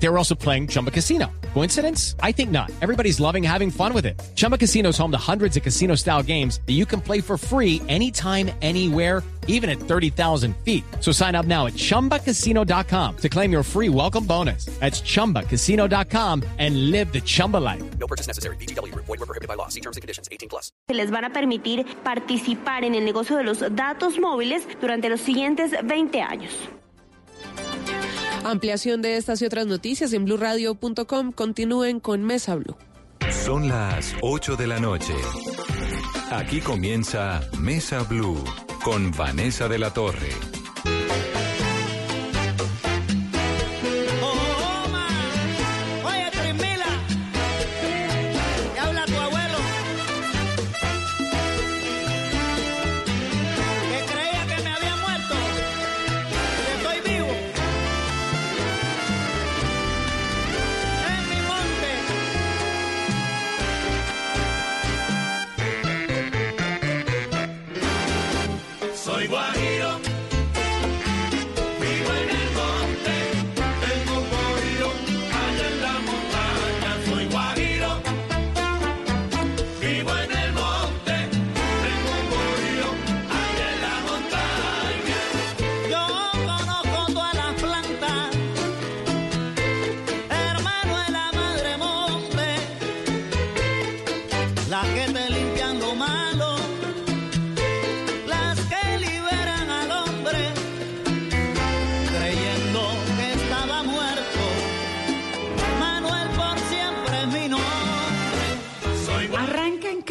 They were also playing Chumba Casino. Coincidence? I think not. Everybody's loving having fun with it. Chumba Casino is home to hundreds of casino style games that you can play for free anytime, anywhere, even at 30,000 feet. So sign up now at chumbacasino.com to claim your free welcome bonus. That's chumbacasino.com and live the Chumba life. No purchase necessary. BGW. Void were prohibited by law. See terms and conditions. 18 plus. Se les van a permitir participar en el negocio de los datos móviles durante los siguientes 20 años. Ampliación de estas y otras noticias en blurradio.com. Continúen con Mesa Blue. Son las 8 de la noche. Aquí comienza Mesa Blue con Vanessa de la Torre.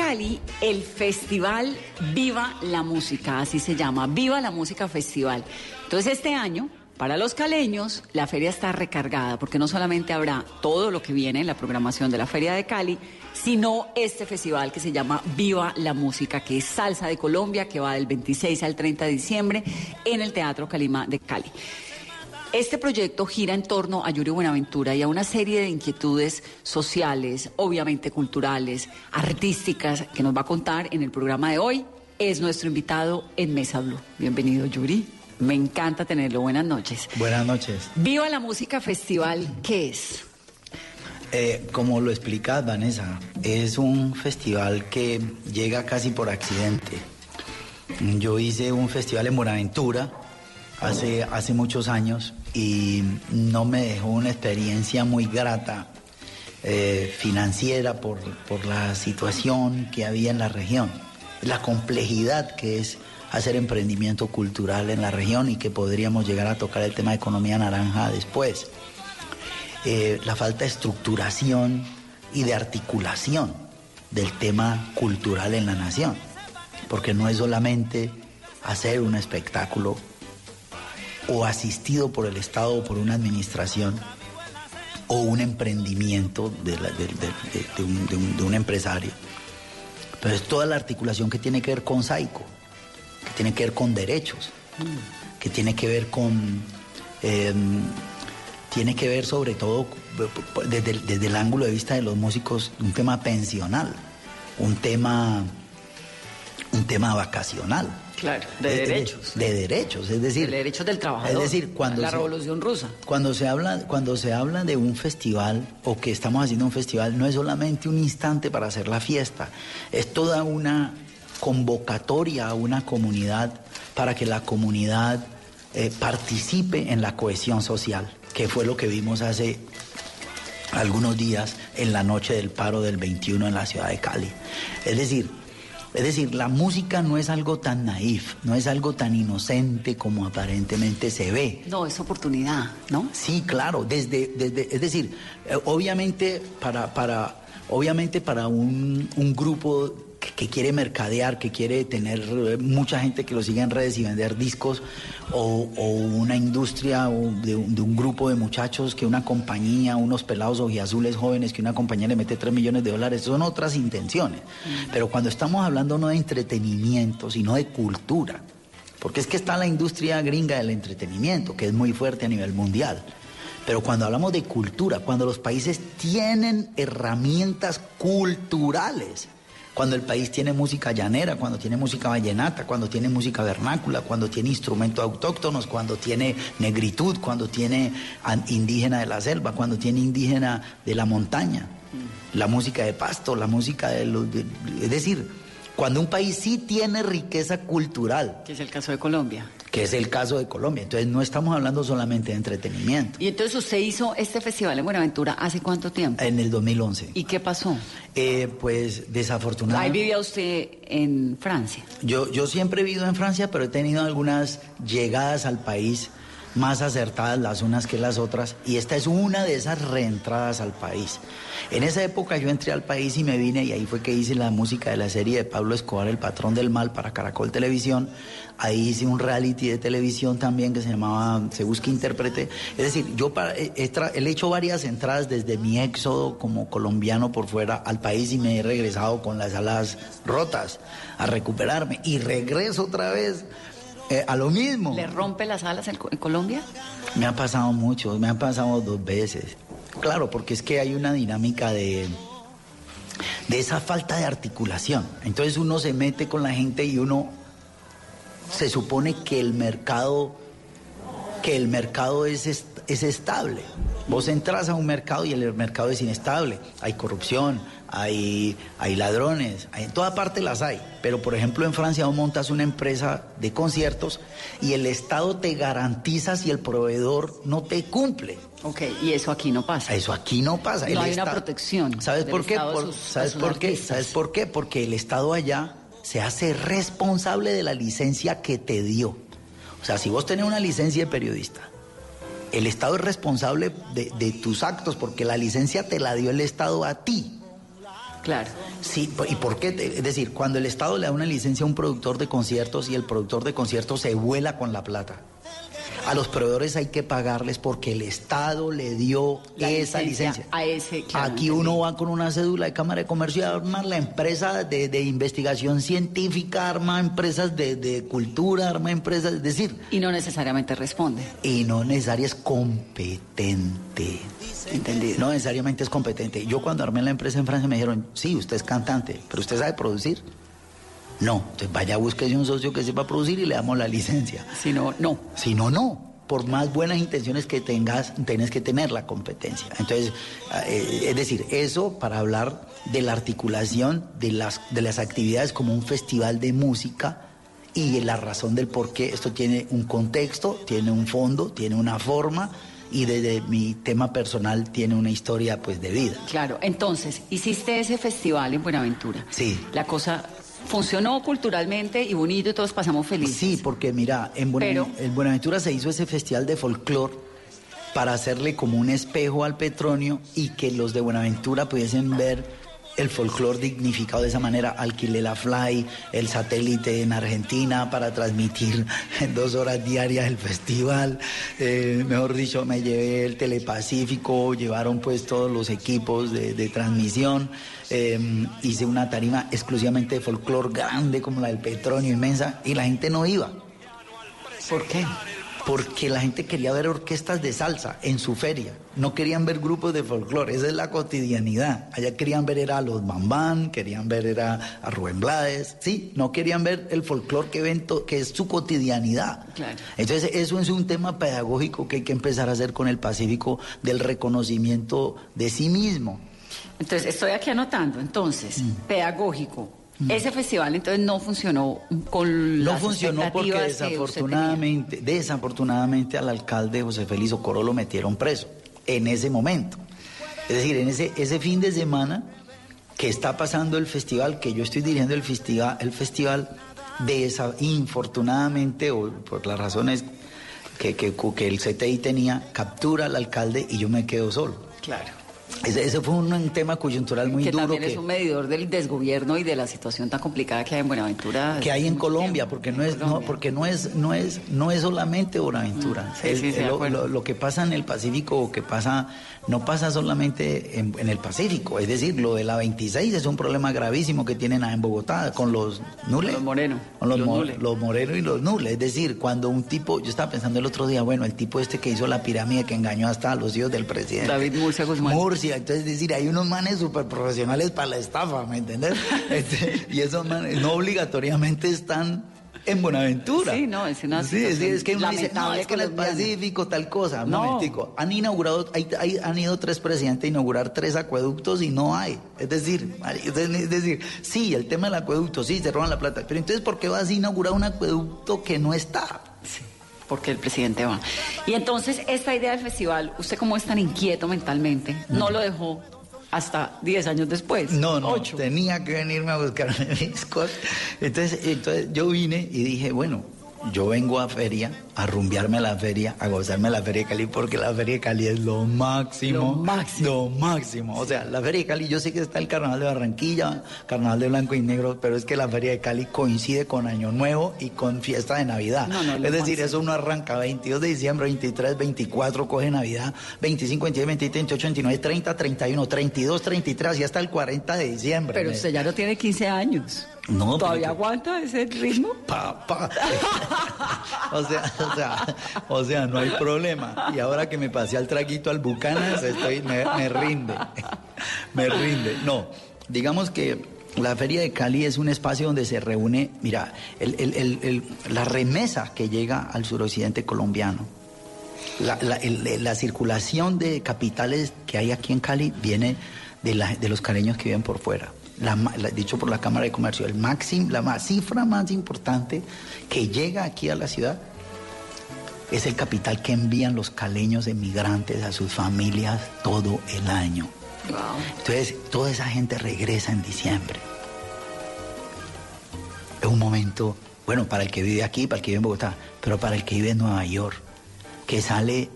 Cali el festival Viva la Música, así se llama, Viva la Música Festival. Entonces este año, para los caleños, la feria está recargada, porque no solamente habrá todo lo que viene en la programación de la Feria de Cali, sino este festival que se llama Viva la Música, que es Salsa de Colombia, que va del 26 al 30 de diciembre en el Teatro Calima de Cali. Este proyecto gira en torno a Yuri Buenaventura y a una serie de inquietudes sociales, obviamente culturales, artísticas, que nos va a contar en el programa de hoy. Es nuestro invitado en Mesa Blue. Bienvenido, Yuri. Me encanta tenerlo. Buenas noches. Buenas noches. Viva la Música Festival, ¿qué es? Eh, como lo explicas, Vanessa, es un festival que llega casi por accidente. Yo hice un festival en Buenaventura hace, hace muchos años y no me dejó una experiencia muy grata eh, financiera por, por la situación que había en la región, la complejidad que es hacer emprendimiento cultural en la región y que podríamos llegar a tocar el tema de economía naranja después. Eh, la falta de estructuración y de articulación del tema cultural en la nación, porque no es solamente hacer un espectáculo o asistido por el Estado o por una administración o un emprendimiento de, un empresario, pero es toda la articulación que tiene que ver con SAICO, que tiene que ver con derechos, que tiene que ver con... em, tiene que ver sobre todo desde el, desde el ángulo de vista de los músicos un tema pensional, un tema, un tema vacacional. Claro, de derechos. De, derechos, es decir. De derechos del trabajador. Es decir, cuando La se- Revolución Rusa. Cuando se habla, cuando se habla de un festival o que estamos haciendo un festival, no es solamente un instante para hacer la fiesta, es toda una convocatoria a una comunidad para que la comunidad eh, participe en la cohesión social, que fue lo que vimos hace algunos días en la noche del paro del 21 en la ciudad de Cali. Es decir, es decir, la música no es algo tan naif, no es algo tan inocente como aparentemente se ve. No, es oportunidad, ¿no? Sí, claro, desde, desde es decir, eh, obviamente para, para, obviamente para un, un grupo que, que quiere mercadear, que quiere tener eh, mucha gente que lo siga en redes y vender discos, o, o una industria o de, un- de un grupo de muchachos que una compañía, unos pelados ojiazules jóvenes que una compañía le mete 3 millones de dólares, son otras intenciones. Pero cuando estamos hablando no de entretenimiento, sino de cultura, porque es que está la industria gringa del entretenimiento, que es muy fuerte a nivel mundial. Pero cuando hablamos de cultura, cuando los países tienen herramientas culturales Cuando el país tiene música llanera, cuando tiene música vallenata, cuando tiene música vernácula, cuando tiene instrumentos autóctonos, cuando tiene negritud, cuando tiene indígena de la selva, cuando tiene indígena de la montaña, la música de pasto, la música de los... de- es decir, cuando un país sí tiene riqueza cultural, Que es el caso de Colombia. Que es el caso de Colombia. Entonces no estamos hablando solamente de entretenimiento. Y entonces usted hizo este festival en Buenaventura hace cuánto tiempo? En el 2011. ¿Y qué pasó? Eh, pues Ahí desafortunadamente... vivía usted en Francia. Yo, yo siempre he vivido en Francia, pero he tenido algunas llegadas al país más acertadas las unas que las otras, y esta es una de esas reentradas al país. En esa época yo entré al país y me vine, y ahí fue que hice la música de la serie de Pablo Escobar, El Patrón del Mal, para Caracol Televisión. Ahí hice un reality de televisión también que se llamaba Se Busca Intérprete. Es decir, yo para- he, he he hecho varias entradas desde mi éxodo como colombiano por fuera al país y me he regresado con las alas rotas a recuperarme. Y regreso otra vez eh, a lo mismo. ¿Le rompe las alas en, Co- en Colombia? Me ha pasado mucho, me ha pasado dos veces. Claro, porque es que hay una dinámica de, de esa falta de articulación. Entonces uno se mete con la gente y uno se supone que el mercado, que el mercado es, es estable. Vos entras a un mercado y el mercado es inestable. Hay corrupción, hay, hay ladrones, hay- en toda parte las hay. Pero por ejemplo en Francia vos montas una empresa de conciertos y el Estado te garantiza si el proveedor no te cumple. Ok, y eso aquí no pasa. Eso aquí no pasa. No El hay una protección ¿Sabes por qué? Por- sus- ¿Sabes por qué? artistas. ¿Sabes por qué? Porque el Estado allá se hace responsable de la licencia que te dio. O sea, si vos tenés una licencia de periodista, el Estado es responsable de, de tus actos porque la licencia te la dio el Estado a ti. Claro. Sí, ¿y por qué? Es decir, cuando el Estado le da una licencia a un productor de conciertos y el productor de conciertos se vuela con la plata. A los proveedores hay que pagarles porque el Estado le dio La esa licencia licencia. a ese, claro, Aquí uno va con una cédula de Cámara de Comercio y arma la empresa de, de investigación científica, arma empresas de, de cultura, arma empresas, es decir, Y no necesariamente responde. y no necesaria es competente. Entendido. No necesariamente es competente. Yo cuando armé la empresa en Francia me dijeron, sí, usted es cantante, pero usted sabe producir. No, entonces vaya, búsquese un socio que sepa producir y le damos la licencia. Si no, no. Si no, no. Por más buenas intenciones que tengas, tienes que tener la competencia. Entonces, eh, es decir, eso para hablar de la articulación de las, de las actividades como un festival de música y la razón del por qué esto tiene un contexto, tiene un fondo, tiene una forma y desde mi tema personal tiene una historia pues de vida. Claro. Entonces, hiciste ese festival en Buenaventura. Sí. La cosa funcionó culturalmente y bonito y todos pasamos felices. Sí, porque mira, en, Buena- Pero- en Buenaventura se hizo ese festival de folclore para hacerle como un espejo al Petronio y que los de Buenaventura pudiesen ver el folclore dignificado de esa manera. Alquilé la Fly, el satélite en Argentina para transmitir en dos horas diarias el festival. Eh, mejor dicho, me llevé el Telepacífico, llevaron pues todos los equipos de, transmisión. Eh, hice una tarima exclusivamente de folclore grande como la del Petronio, inmensa, y la gente no iba. ¿Por qué? Porque la gente quería ver orquestas de salsa en su feria. No querían ver grupos de folclore. Esa es la cotidianidad. Allá querían ver era a los Bambán, querían ver era a Rubén Blades. Sí, no querían ver el folclore que, ven que es su cotidianidad. Claro. Entonces, eso es un tema pedagógico que hay que empezar a hacer con el Pacífico del reconocimiento de sí mismo. Entonces, estoy aquí anotando. Entonces, Mm. pedagógico. Ese festival entonces no funcionó con No las funcionó porque desafortunadamente, desafortunadamente al alcalde José Félix Ocoro lo metieron preso en ese momento. Es decir, en ese, ese fin de semana que está pasando el festival, que yo estoy dirigiendo el festival, el festival de esa, infortunadamente, o por las razones que, que, que el CTI tenía, captura al alcalde y yo me quedo solo. Claro. Ese, ese fue un, un tema coyuntural muy que duro también que, es un medidor del desgobierno y de la situación tan complicada que hay en Buenaventura. que hay en Colombia, porque no es, no, porque no es, no es, no es solamente Buenaventura. Mm, sí, El- sí, sí, de lo, acuerdo. lo- lo que pasa en el Pacífico o que pasa, no pasa solamente en, en el Pacífico. Es decir, lo de la 26 es un problema gravísimo que tienen en Bogotá con los nules. Los Moreno, Con los, los mo- los morenos y los nules. Es decir, cuando un tipo, yo estaba pensando el otro día, bueno, el tipo este que hizo la pirámide que engañó hasta a los hijos del presidente. David Murcia Guzmán. Murcia música. Entonces, es decir, hay unos manes súper profesionales para la estafa, ¿me entiendes? Este, y esos manes no obligatoriamente están en Buenaventura. Sí, no, es una Sí, sí, es que uno dice, no, es que en el. Pacífico tal cosa. Un No. momentico. Han inaugurado, hay- hay- han ido tres presidentes a inaugurar tres acueductos y no hay. Es decir, es es decir, sí, el tema del acueducto, sí, se roban la plata. Pero entonces, ¿por qué vas a inaugurar un acueducto que no está? Porque el presidente va. Y entonces, esta idea del festival, usted como es tan inquieto mentalmente, no lo dejó hasta 10 años después. No, no, Ocho. tenía que venirme a buscar mis cosas. Entonces, entonces yo vine y dije, bueno, yo vengo a feria, a rumbearme a la feria, a gozarme la feria de Cali, porque la feria de Cali es lo máximo. Lo máximo. Lo máximo. O sea, la feria de Cali, yo sé que está el carnaval de Barranquilla, carnaval de blanco y negro, pero es que la feria de Cali coincide con Año Nuevo y con fiesta de Navidad. No, no, es decir, máximo. eso uno arranca 22 de diciembre, 23, 24, coge Navidad, 25, 26, 27, 28, 29, 30, 31, 32, 33 y hasta el 40 de diciembre. Pero usted ya no tiene 15 años. No, ¿Todavía pero- aguanta ese ritmo? Papá. o sea, o sea, o sea, no hay problema. Y ahora que me pasé al traguito al Bucanas, estoy, me, rinde. me rinde. No, digamos que la Feria de Cali es un espacio donde se reúne, mira, el- la remesa que llega al suroccidente colombiano. La, circulación de capitales que hay aquí en Cali viene de, los caleños que viven por fuera. Dicho por la Cámara de Comercio, el máximo, la cifra más importante que llega aquí a la ciudad es el capital que envían los caleños emigrantes a sus familias todo el año. Entonces, toda esa gente regresa en diciembre. Es un momento, bueno, para el que vive aquí, para el que vive en Bogotá, pero para el que vive en Nueva York, que sale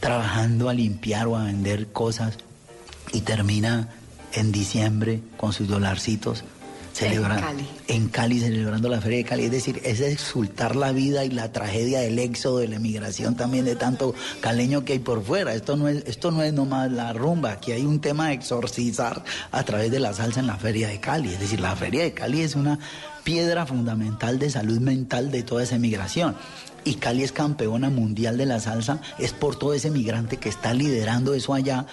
trabajando a limpiar o a vender cosas y termina en diciembre con sus dolarcitos celebrando Cali. en Cali celebrando la feria de Cali, es decir, es exultar la vida y la tragedia del éxodo, de la emigración también de tanto caleño que hay por fuera. Esto no es, esto no es nomás la rumba, aquí hay un tema de exorcizar a través de la salsa en la feria de Cali. Es decir, la feria de Cali es una piedra fundamental de salud mental de toda esa emigración. Y Cali es campeona mundial de la salsa, es por todo ese migrante que está liderando eso allá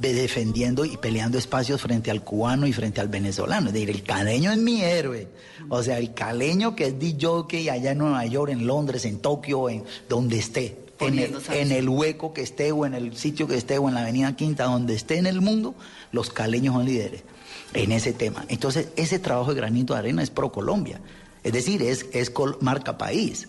de- defendiendo y peleando espacios frente al cubano y frente al venezolano. Es decir, el caleño es mi héroe. O sea, el caleño que es DJ allá en Nueva York, en Londres, en Tokio, en donde esté. En el, en el hueco que esté o en el sitio que esté o en la avenida Quinta, donde esté en el mundo, los caleños son líderes en ese tema. Entonces, ese trabajo de granito de arena es pro Colombia. Es decir, es, es marca país.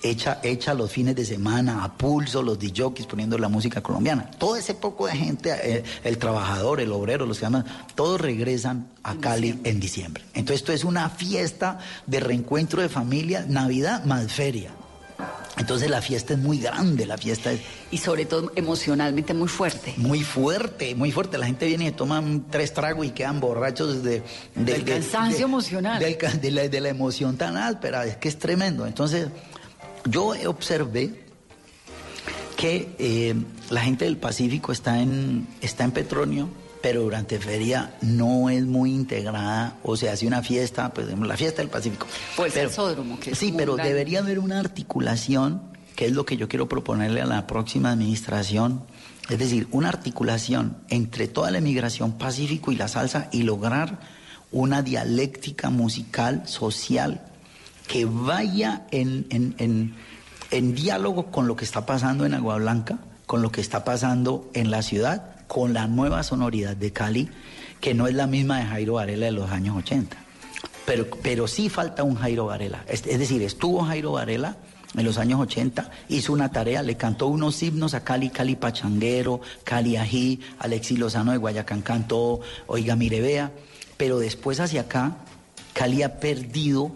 Hecha, hecha los fines de semana, a pulso, los DJs poniendo la música colombiana. Todo ese poco de gente, eh, el trabajador, el obrero, los que llaman, todos regresan a Cali en diciembre. Entonces esto es una fiesta de reencuentro de familia, Navidad más feria. Entonces la fiesta es muy grande, la fiesta es Y sobre todo emocionalmente muy fuerte. muy fuerte, muy fuerte. La gente viene y toman tres tragos y quedan borrachos de, de- Del de- cansancio de- emocional. del la, de la emoción tan áspera, es que es tremendo. Entonces, yo observé que eh, la gente del Pacífico está en, está en Petronio, pero durante feria no es muy integrada, o se hace una fiesta, pues la fiesta del Pacífico. El Pero- salsódromo, que es Sí, pero debería haber una articulación, que es lo que yo quiero proponerle a la próxima administración, es decir, una articulación entre toda la emigración pacífico y la salsa y lograr una dialéctica musical, social, que vaya en, diálogo con lo que está pasando en Agua Blanca, con lo que está pasando en la ciudad, con la nueva sonoridad de Cali, que no es la misma de Jairo Varela de los años 80. Pero, sí falta un Jairo Varela. Es, decir, estuvo Jairo Varela en los años 80, hizo una tarea, le cantó unos himnos a Cali, Cali Pachanguero, Cali Ají, Alexis Lozano de Guayacán cantó, Oiga Mire Vea, pero después hacia acá, Cali ha perdido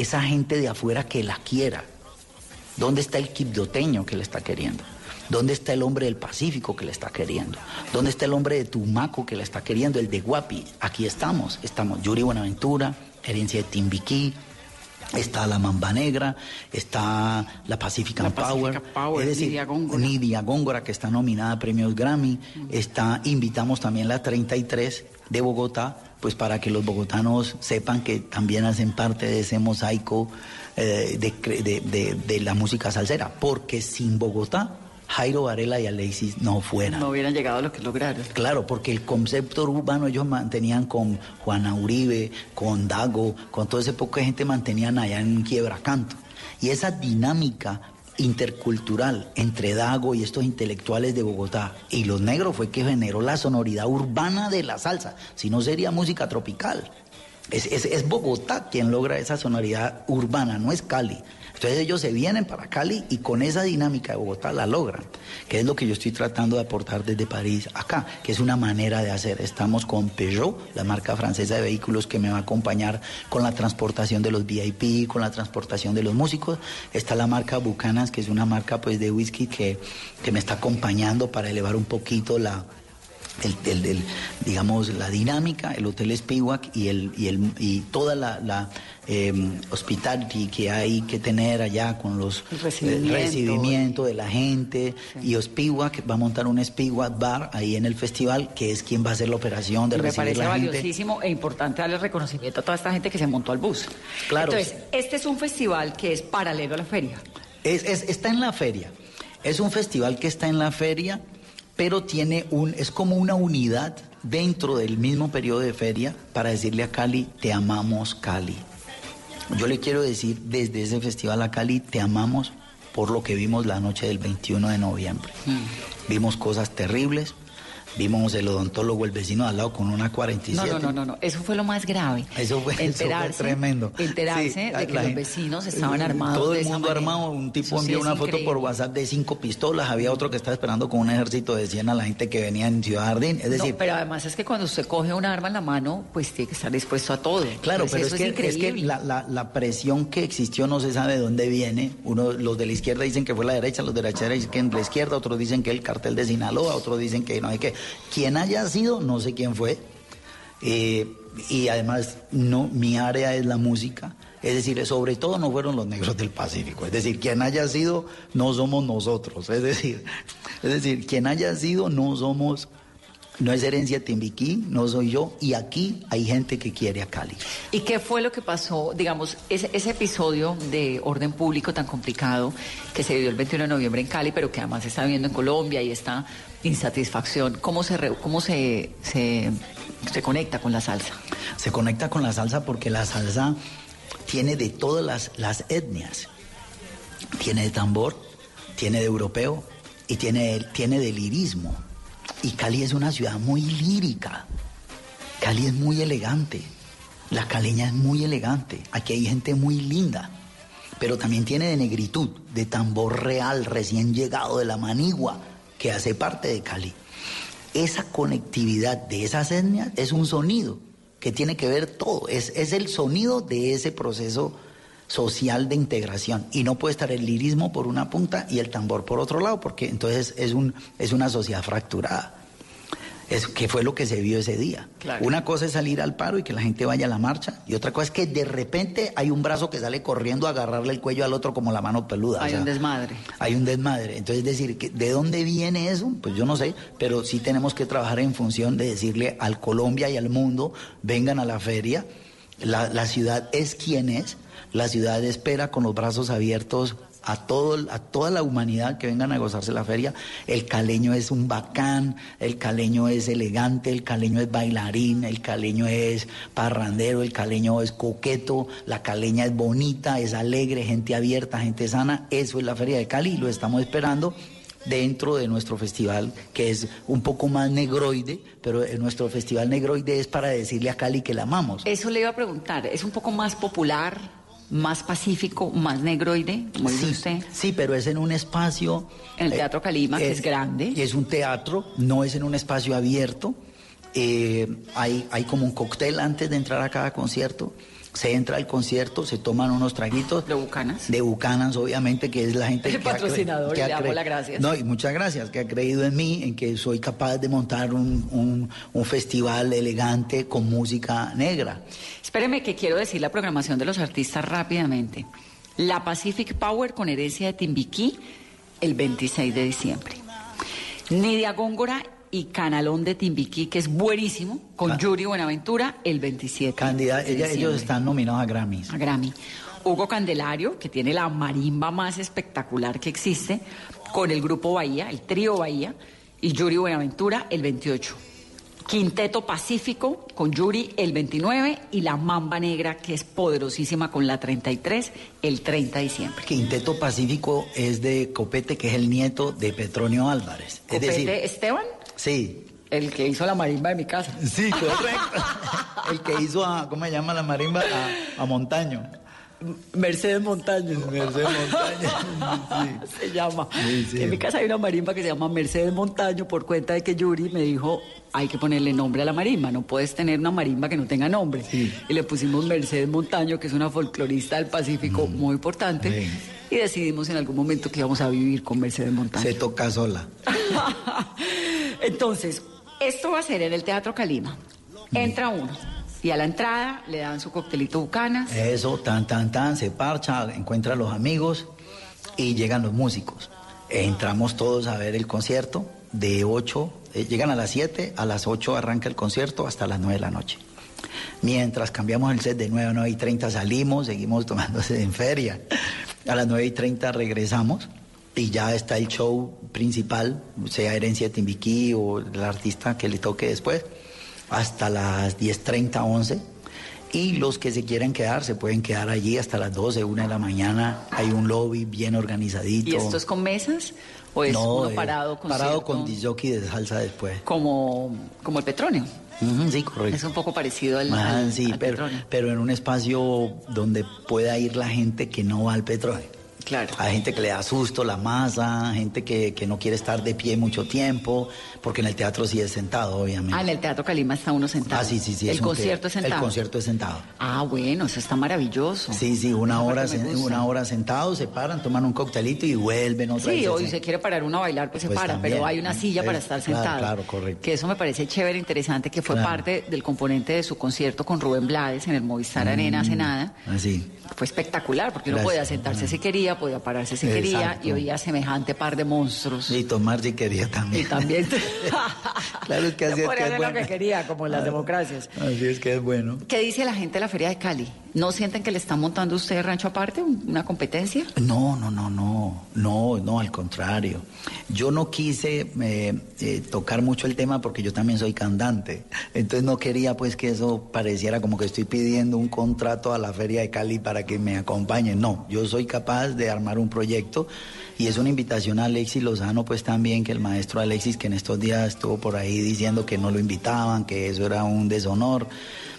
esa gente de afuera que la quiera. ¿Dónde está el quibdoteño que le está queriendo? ¿Dónde está el hombre del Pacífico que le está queriendo? ¿Dónde está el hombre de Tumaco que le está queriendo? El de Guapi. Aquí estamos. Estamos Yuri Buenaventura, Herencia de Timbiquí, está la Mamba Negra, está la Pacific La Power. Es decir, Nidia Góngora. Nidia Góngora, que está nominada a premios Grammy. Está, invitamos también la 33 de Bogotá, pues para que los bogotanos sepan que también hacen parte de ese mosaico eh, de, de- de- de la música salsera. Porque sin Bogotá Jairo Varela y Alexis no fueran. No hubieran llegado a lo que lograron. Claro, porque el concepto urbano ellos mantenían con Juana Uribe, con Dago, con toda esa poca gente mantenían allá en Quiebracanto. Y esa dinámica intercultural entre Dago y estos intelectuales de Bogotá y los negros fue que generó la sonoridad urbana de la salsa, si no sería música tropical. Es, es- es Bogotá quien logra esa sonoridad urbana, no es Cali. Entonces ellos se vienen para Cali y con esa dinámica de Bogotá la logran, que es lo que yo estoy tratando de aportar desde París acá, que es una manera de hacer. Estamos con Peugeot, la marca francesa de vehículos que me va a acompañar con la transportación de los VIP, con la transportación de los músicos. Está la marca Buchanan, que es una marca pues de whisky que, que me está acompañando para elevar un poquito la, el, el- el, digamos, la dinámica, el Hotel Spiwak y, el, y, el, y toda la, la eh, hospitality que hay que tener allá con los El recibimiento. el recibimiento de la gente. Y Spiwak va a montar un Spiwak bar ahí en el festival, que es quien va a hacer la operación de Y me recibir parece la gente. valiosísimo e importante darle reconocimiento a toda esta gente que se montó al bus. Claro. Entonces, este es un festival que es paralelo a la feria. Es, es- está en la feria. Es un festival que está en la feria, pero tiene un, es como una unidad dentro del mismo periodo de feria para decirle a Cali, te amamos Cali. Yo le quiero decir desde ese festival a Cali, te amamos por lo que vimos la noche del 21 de noviembre. Vimos cosas terribles, vimos el odontólogo, el vecino de al lado con una No, 47. no, no, no, no, eso fue lo más grave. Eso fue, eso fue enterarse, tremendo. Enterarse Sí, de que los gente- vecinos estaban armados. Todo el mundo armado. Un tipo Eso envió una foto por. WhatsApp de cinco pistolas. Había otro que estaba esperando con un ejército de 100 a la gente que venía en Ciudad Jardín. Es decir, no, pero además es que cuando usted coge un arma en la mano, pues tiene que estar dispuesto a todo. Claro, Entonces, pero es que, es que la, la- la presión que existió no se sabe de dónde viene. Uno, los de la izquierda dicen que fue la derecha, los de la derecha dicen que en la izquierda, otros dicen que el cartel de Sinaloa, otros dicen que no hay que. Quien haya sido, no sé quién fue. Eh, y además, no, mi área es la música. Es decir, sobre todo no fueron los negros del Pacífico. Es decir, quien haya sido, no somos nosotros. Es decir, es decir, quien haya sido, no somos, no es herencia timbiquí, no soy yo. Y aquí hay gente que quiere a Cali. ¿Y qué fue lo que pasó, digamos, ese, ese episodio de orden público tan complicado que se vivió el 21 de noviembre en Cali, pero que además se está viendo en Colombia y esta insatisfacción? ¿Cómo se, cómo se, se conecta con la salsa? Se conecta con la salsa porque la salsa tiene de todas las, las etnias. Tiene de tambor, tiene de europeo y tiene, tiene de lirismo. Y Cali es una ciudad muy lírica. Cali es muy elegante. La caleña es muy elegante. Aquí hay gente muy linda. Pero también tiene de negritud, de tambor real, recién llegado de la manigua, que hace parte de Cali. Esa conectividad de esas etnias es un sonido que tiene que ver todo. Es, es el sonido de ese proceso social de integración. Y no puede estar el lirismo por una punta y el tambor por otro lado, porque entonces es, un, es una sociedad fracturada. Es, que fue lo que se vio ese día. Claro. Una cosa es salir al paro y que la gente vaya a la marcha, y otra cosa es que de repente hay un brazo que sale corriendo a agarrarle el cuello al otro como la mano peluda. Hay un desmadre. Hay un desmadre. Entonces, decir, que ¿de dónde viene eso? Pues yo no sé, pero sí tenemos que trabajar en función de decirle al Colombia y al mundo, vengan a la feria, la, la ciudad es quien es, la ciudad espera con los brazos abiertos a, todo, a toda la humanidad que vengan a gozarse la feria. El caleño es un bacán, el caleño es elegante, el caleño es bailarín, el caleño es parrandero, el caleño es coqueto, la caleña es bonita, es alegre, gente abierta, gente sana. Eso es la feria de Cali y lo estamos esperando dentro de nuestro festival, que es un poco más negroide, pero nuestro festival negroide es para decirle a Cali que la amamos. Eso le iba a preguntar, ¿es un poco más popular, más pacífico, más negroide, como dice Sí, usted? sí, pero es en un espacio... En el eh, Teatro Calima, que es grande. Es un teatro, no es en un espacio abierto. Eh, hay, hay como un cóctel antes de entrar a cada concierto. Se entra al concierto, se toman unos traguitos. ¿De Bucanas? De Bucanas, obviamente, que es la gente El que ha patrocinador, que ha le damos cre- las gracias. No, y muchas gracias, que ha creído en mí, en que soy capaz de montar un, un- un festival elegante con música negra. Espéreme que quiero decir la programación de los artistas rápidamente. La Pacific Power con herencia de Timbiquí el 26 de diciembre. Nidia Góngora y Canalón de Timbiquí, que es buenísimo, con Ah. Yuri Buenaventura el 27 Candida- de ella- ellos están nominados a Grammys. a Grammy. Hugo Candelario, que tiene la marimba más espectacular que existe, con el grupo Bahía, el trío Bahía, y Yuri Buenaventura el 28. Quinteto Pacífico con Yuri el 29 y la Mamba Negra, que es poderosísima con la 33, el 30 de diciembre. Quinteto Pacífico es de Copete, que es el nieto de Petronio Álvarez. Copete es decir, Esteban, sí, el que hizo la marimba de mi casa. sí, correcto. el que hizo a, ¿cómo se llama la marimba? A, a Montaño. Mercedes Montaño. Mercedes Montaño. se llama. Sí, sí. En mi casa hay una marimba que se llama Mercedes Montaño por cuenta de que Yuri me dijo, hay que ponerle nombre a la marimba, no puedes tener una marimba que no tenga nombre. Sí. Y le pusimos Mercedes Montaño, que es una folclorista del Pacífico muy importante. Y decidimos en algún momento que íbamos a vivir con Mercedes Montaño. Se toca sola. Entonces, esto va a ser en el Teatro Calima. Entra uno y a la entrada le dan su coctelito bucanas. Eso, tan, tan, tan, se parcha, encuentra a los amigos y llegan los músicos. Entramos todos a ver el concierto de 8, eh, llegan a las 7, a las 8 arranca el concierto hasta las 9 de la noche. Mientras cambiamos el set de 9 a 9 y 30 salimos, seguimos tomándose en feria. A las 9 y 30 regresamos y ya está el show principal, sea Herencia de Timbiquí o el artista que le toque después, hasta las 10.30, 11. Y los que se quieran quedar se pueden quedar allí hasta las 12, 1 de la mañana. Hay un lobby bien organizadito. ¿Y esto es con mesas o es uno parado con parado con disjockey de salsa después. como, como el Sí, correcto. Es un poco parecido al, Ah, al- sí, al pero, Petronio. pero en un espacio donde pueda ir la gente que no va al petróleo. Claro. Hay gente que le da susto la masa, gente que, que no quiere estar de pie mucho tiempo, porque en el teatro sí es sentado, obviamente. Ah, en el Teatro Calima está uno sentado. Ah, sí, sí, sí. El es concierto es sentado. El concierto es sentado. Ah, bueno, eso está maravilloso. Sí, sí, una hora, una hora sentados, se paran, toman un coctelito y vuelven otra Sí, vez. o si se quiere parar uno a bailar, pues, se Pues para, también. pero hay una silla para Es- estar claro, sentado. claro, correcto. Que eso me parece chévere, interesante, que fue Claro. parte del componente de su concierto con Rubén Blades en el Movistar Arena hace nada. Así. Fue espectacular, porque uno. Gracias. podía sentarse si quería, podía pararse si quería, y oía semejante par de monstruos. Y tomar si quería Y también. también. Claro, es que así es que es lo que quería, como en las democracias. Así es que es bueno. ¿Qué dice la gente de la Feria de Cali? ¿No sienten que le están montando a ustedes rancho aparte, un- una competencia? No, no, no, no, no, no, al contrario. Yo no quise eh, eh, tocar mucho el tema porque yo también soy cantante. Entonces no quería pues que eso pareciera como que estoy pidiendo un contrato a la Feria de Cali para que me acompañen. No, yo soy capaz de armar un proyecto y es una invitación a Alexis Lozano pues también, que el maestro Alexis que en estos días estuvo por ahí diciendo que no lo invitaban, que eso era un deshonor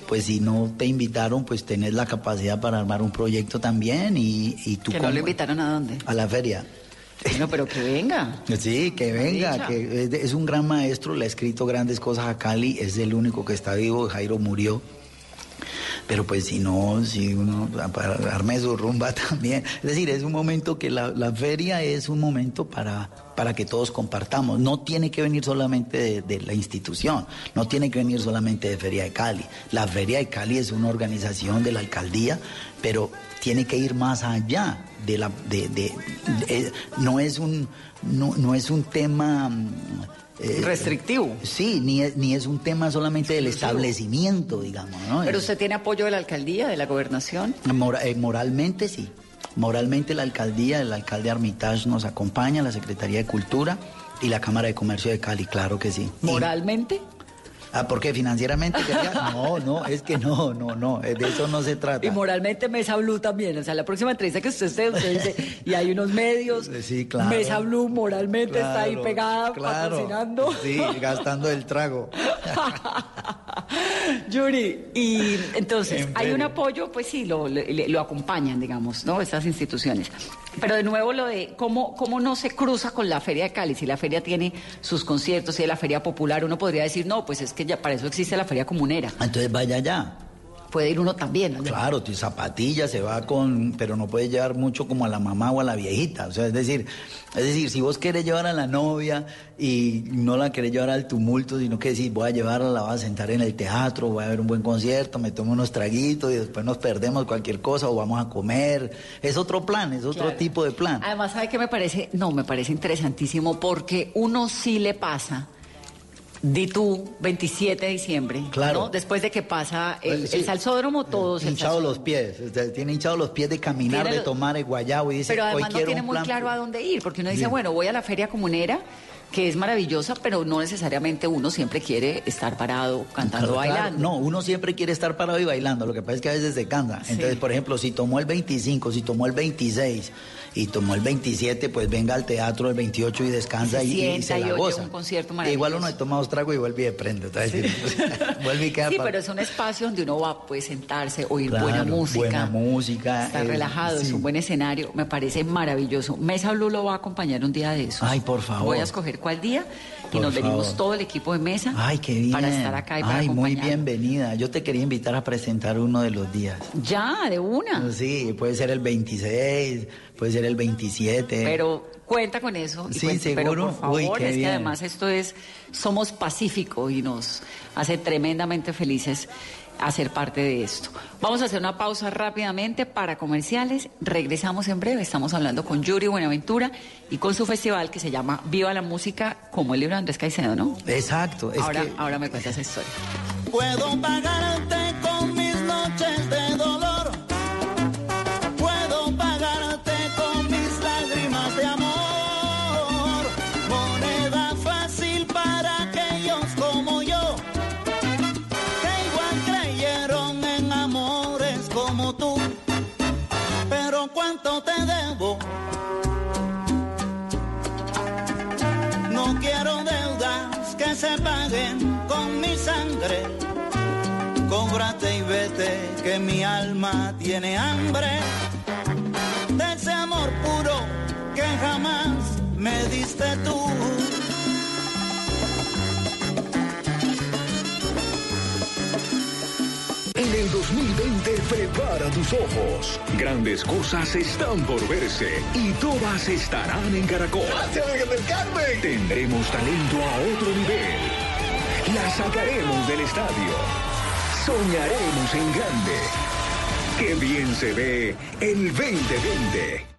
pues si no te invitaron, pues tenés la capacidad para armar un proyecto también y, y tú ¿Que no lo invitaron a dónde? a la feria. Bueno, pero que venga. Sí, que venga, que es un gran maestro, le ha escrito grandes cosas a Cali, es el único que está vivo, Jairo murió. Pero pues si no, si uno para su rumba también. Es decir, es un momento que la, la feria es un momento para, para que todos compartamos. No tiene que venir solamente de, de la institución, no tiene que venir solamente de Feria de Cali. La Feria de Cali es una organización de la alcaldía, pero tiene que ir más allá de la de, de- de- no es un no, no es un tema mm, eh, Restrictivo. Sí, ni es, ni es un tema solamente del establecimiento, digamos, ¿no? ¿Pero usted tiene apoyo de la alcaldía, de la gobernación? Eh, moralmente sí. Moralmente la alcaldía, el alcalde Armitage nos acompaña, la Secretaría de Cultura y la Cámara de Comercio de Cali, claro que sí. Y- ¿Moralmente? Ah, ¿por qué? ¿Financieramente? quería? No, no, es que no, no, no, eh, de eso no se trata. Y moralmente Mesa Blue también. O sea, la próxima entrevista que usted esté, usted dice, y hay unos medios. Sí, claro. Mesa Blue moralmente está ahí pegada, claro. patrocinando. Sí, gastando el trago. Yuri, y entonces, En hay un apoyo, pues sí, lo, le- lo acompañan, digamos, ¿no? Estas instituciones. Pero de nuevo lo de cómo, cómo no se cruza con la Feria de Cali. Si la feria tiene sus conciertos, si es la Feria Popular, uno podría decir, no, pues es que ya para eso existe la Feria Comunera. Entonces vaya allá. Puede ir uno también. ¿no? Claro, tu zapatilla se va con, pero no puedes llevar mucho como a la mamá o a la viejita. O sea, es decir, es decir, si vos querés llevar a la novia y no la querés llevar al tumulto, sino que decís, voy a llevarla, la voy a sentar en el teatro, voy a ver un buen concierto, me tomo unos traguitos y después nos perdemos cualquier cosa o vamos a comer. Es otro plan, es otro Claro. tipo de plan. Además, ¿sabe qué me parece? No, me parece interesantísimo porque uno sí le pasa Di tú, 27 de diciembre. Claro. ¿no? Después de que pasa el, Sí. el salsódromo, todos. salsódromo. los pies, tiene hinchados los pies de caminar, Tiene de tomar el guayabo y dice, Pero hoy además no tiene muy plan claro a dónde ir, porque uno dice, Bien. bueno, voy a la feria comunera, que es maravillosa, pero no necesariamente uno siempre quiere estar parado cantando, Claro, bailando. No, uno siempre quiere estar parado y bailando. Lo que pasa es que a veces se cansa. Sí. Entonces, por ejemplo, si tomó el 25, si tomó el 26 y tomó el 27, pues venga al teatro el 28 y descansa Se y, y sienta se y la oye goza. un concierto E maravilloso. Igual uno toma dos tragos y vuelve y de prende. otra vez. vuelve y queda Sí, pa- pero es un espacio donde uno va pues sentarse, oír Claro, buena música. buena música, Estar eh, relajado, es sí. un buen escenario. Me parece maravilloso. Mesa Blue lo va a acompañar un día de eso. Ay, por favor. Voy a escoger cuál día y Por nos venimos todo el equipo de mesa Ay, qué bien. para estar acá y para Ay, muy bienvenida. Yo te quería invitar a presentar uno de los días. Ya, de una. Sí, puede ser el 26, puede ser el 27. Pero cuenta con eso. y Sí, cuenta- Pero seguro. por favor, Uy, qué es bien. que además esto es, somos pacífico y nos hace tremendamente felices hacer parte de esto. Vamos a hacer una pausa rápidamente para comerciales. Regresamos en breve. Estamos hablando con Yuri Buenaventura y con su festival que se llama Viva la Música, como el libro de Andrés Caicedo, ¿no? Exacto. Es ahora, que ahora me cuenta esa historia. Puedo pagarte con mis noches de dolor. Se paguen con mi sangre. Cóbrate y vete, que mi alma tiene hambre de ese amor puro que jamás me diste tú. Prepara tus ojos. Grandes cosas están por verse y todas estarán en Caracol. del Carmen! Tendremos talento a otro nivel. La sacaremos del estadio. Soñaremos en grande. Qué bien se ve el 2020.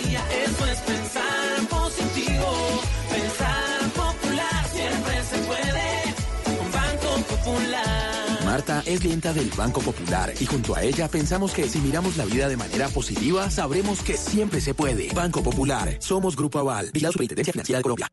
Marta es clienta del Banco Popular y junto a ella pensamos que si miramos la vida de manera positiva, sabremos que siempre se puede. Banco Popular, somos Grupo Aval, Vigilado Superintendencia Financiera de Colombia.